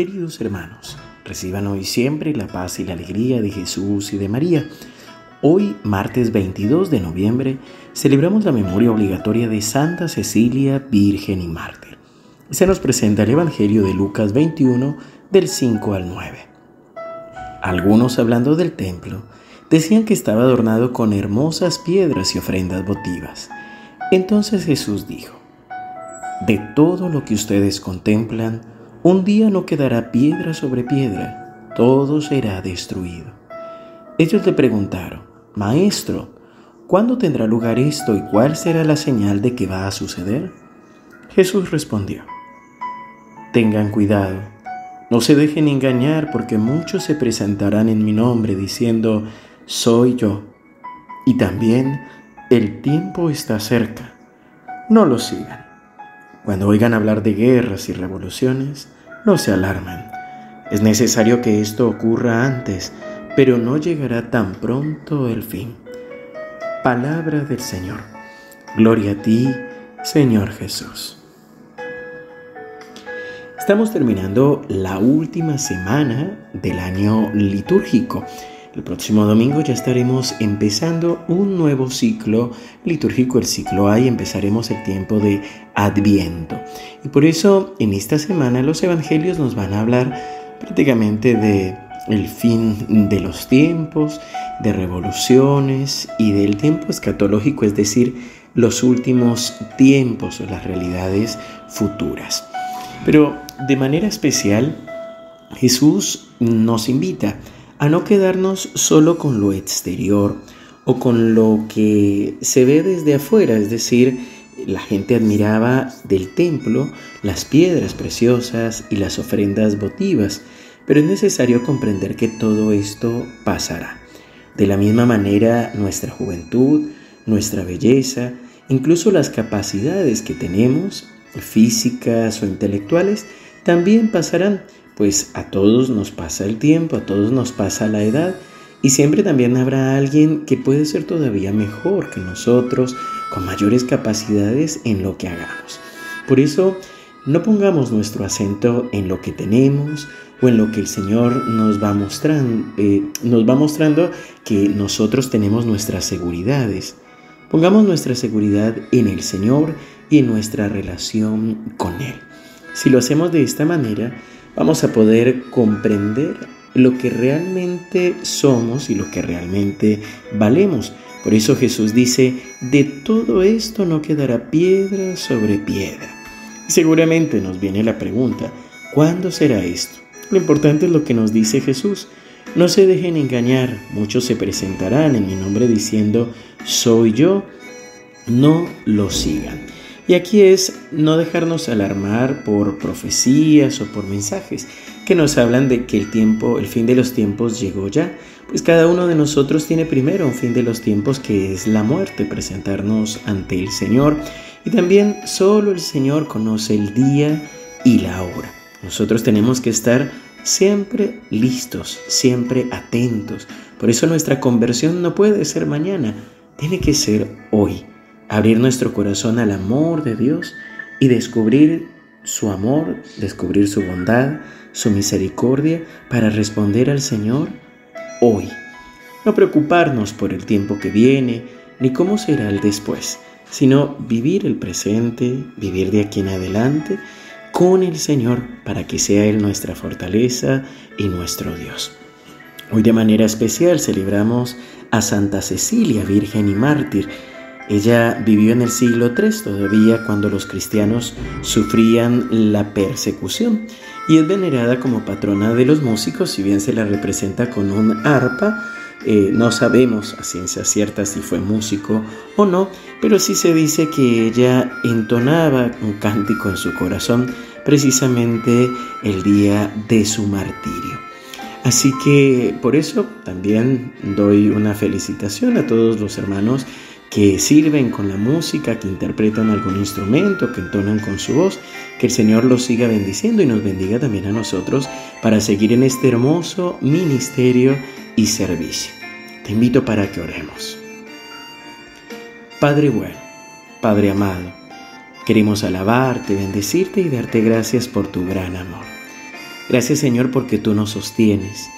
Queridos hermanos, reciban hoy siempre la paz y la alegría de Jesús y de María. Hoy, martes 22 de noviembre, celebramos la memoria obligatoria de Santa Cecilia, Virgen y Mártir. Se nos presenta el Evangelio de Lucas 21, del 5 al 9. Algunos, hablando del templo, decían que estaba adornado con hermosas piedras y ofrendas votivas. Entonces Jesús dijo, De todo lo que ustedes contemplan, un día no quedará piedra sobre piedra, todo será destruido. Ellos le preguntaron, Maestro, ¿cuándo tendrá lugar esto y cuál será la señal de que va a suceder? Jesús respondió, Tengan cuidado, no se dejen engañar porque muchos se presentarán en mi nombre diciendo, Soy yo. Y también, el tiempo está cerca. No lo sigan. Cuando oigan hablar de guerras y revoluciones, no se alarmen. Es necesario que esto ocurra antes, pero no llegará tan pronto el fin. Palabra del Señor. Gloria a ti, Señor Jesús. Estamos terminando la última semana del año litúrgico. El próximo domingo ya estaremos empezando un nuevo ciclo litúrgico, el ciclo A, y empezaremos el tiempo de Adviento. Y por eso en esta semana los evangelios nos van a hablar prácticamente de el fin de los tiempos, de revoluciones y del tiempo escatológico, es decir, los últimos tiempos las realidades futuras. Pero de manera especial, Jesús nos invita a no quedarnos solo con lo exterior o con lo que se ve desde afuera, es decir, la gente admiraba del templo las piedras preciosas y las ofrendas votivas, pero es necesario comprender que todo esto pasará. De la misma manera, nuestra juventud, nuestra belleza, incluso las capacidades que tenemos, físicas o intelectuales, también pasarán pues a todos nos pasa el tiempo, a todos nos pasa la edad y siempre también habrá alguien que puede ser todavía mejor que nosotros, con mayores capacidades en lo que hagamos. Por eso, no pongamos nuestro acento en lo que tenemos o en lo que el Señor nos va mostrando, eh, nos va mostrando que nosotros tenemos nuestras seguridades. Pongamos nuestra seguridad en el Señor y en nuestra relación con Él. Si lo hacemos de esta manera, vamos a poder comprender lo que realmente somos y lo que realmente valemos. Por eso Jesús dice, de todo esto no quedará piedra sobre piedra. Y seguramente nos viene la pregunta, ¿cuándo será esto? Lo importante es lo que nos dice Jesús. No se dejen engañar, muchos se presentarán en mi nombre diciendo, soy yo, no lo sigan. Y aquí es no dejarnos alarmar por profecías o por mensajes que nos hablan de que el tiempo, el fin de los tiempos llegó ya. Pues cada uno de nosotros tiene primero un fin de los tiempos que es la muerte, presentarnos ante el Señor. Y también solo el Señor conoce el día y la hora. Nosotros tenemos que estar siempre listos, siempre atentos. Por eso nuestra conversión no puede ser mañana, tiene que ser hoy abrir nuestro corazón al amor de Dios y descubrir su amor, descubrir su bondad, su misericordia para responder al Señor hoy. No preocuparnos por el tiempo que viene ni cómo será el después, sino vivir el presente, vivir de aquí en adelante con el Señor para que sea Él nuestra fortaleza y nuestro Dios. Hoy de manera especial celebramos a Santa Cecilia, Virgen y Mártir, ella vivió en el siglo III todavía cuando los cristianos sufrían la persecución y es venerada como patrona de los músicos, si bien se la representa con un arpa. Eh, no sabemos a ciencia cierta si fue músico o no, pero sí se dice que ella entonaba un cántico en su corazón precisamente el día de su martirio. Así que por eso también doy una felicitación a todos los hermanos que sirven con la música, que interpretan algún instrumento, que entonan con su voz. Que el Señor los siga bendiciendo y nos bendiga también a nosotros para seguir en este hermoso ministerio y servicio. Te invito para que oremos. Padre bueno, Padre amado, queremos alabarte, bendecirte y darte gracias por tu gran amor. Gracias Señor porque tú nos sostienes.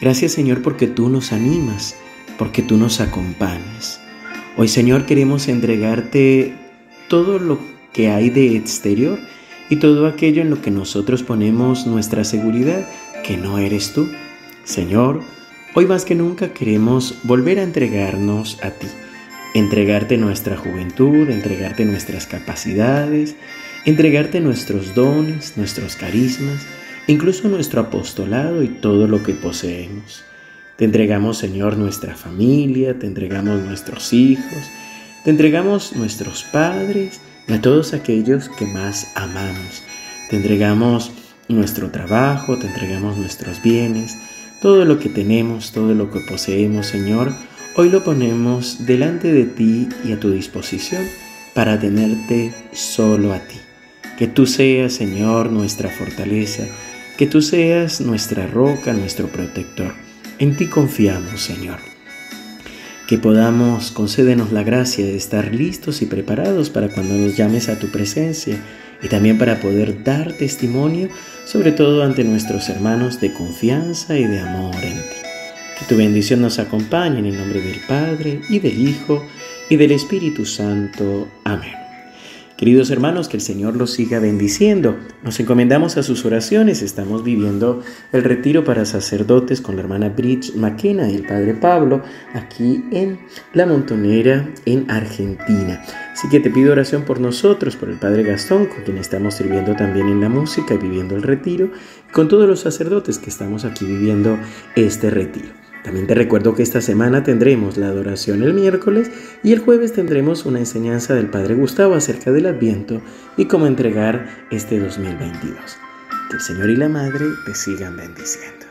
Gracias Señor porque tú nos animas, porque tú nos acompañas. Hoy Señor queremos entregarte todo lo que hay de exterior y todo aquello en lo que nosotros ponemos nuestra seguridad, que no eres tú. Señor, hoy más que nunca queremos volver a entregarnos a ti, entregarte nuestra juventud, entregarte nuestras capacidades, entregarte nuestros dones, nuestros carismas, incluso nuestro apostolado y todo lo que poseemos. Te entregamos, Señor, nuestra familia, te entregamos nuestros hijos, te entregamos nuestros padres, y a todos aquellos que más amamos. Te entregamos nuestro trabajo, te entregamos nuestros bienes, todo lo que tenemos, todo lo que poseemos, Señor, hoy lo ponemos delante de ti y a tu disposición para tenerte solo a ti. Que tú seas, Señor, nuestra fortaleza, que tú seas nuestra roca, nuestro protector. En ti confiamos, Señor que podamos, concédenos la gracia de estar listos y preparados para cuando nos llames a tu presencia y también para poder dar testimonio, sobre todo ante nuestros hermanos, de confianza y de amor en ti. Que tu bendición nos acompañe en el nombre del Padre y del Hijo y del Espíritu Santo. Amén. Queridos hermanos, que el Señor los siga bendiciendo. Nos encomendamos a sus oraciones. Estamos viviendo el retiro para sacerdotes con la hermana Bridge McKenna y el padre Pablo aquí en La Montonera, en Argentina. Así que te pido oración por nosotros, por el padre Gastón, con quien estamos sirviendo también en la música y viviendo el retiro, y con todos los sacerdotes que estamos aquí viviendo este retiro. También te recuerdo que esta semana tendremos la adoración el miércoles y el jueves tendremos una enseñanza del Padre Gustavo acerca del Adviento y cómo entregar este 2022. Que el Señor y la Madre te sigan bendiciendo.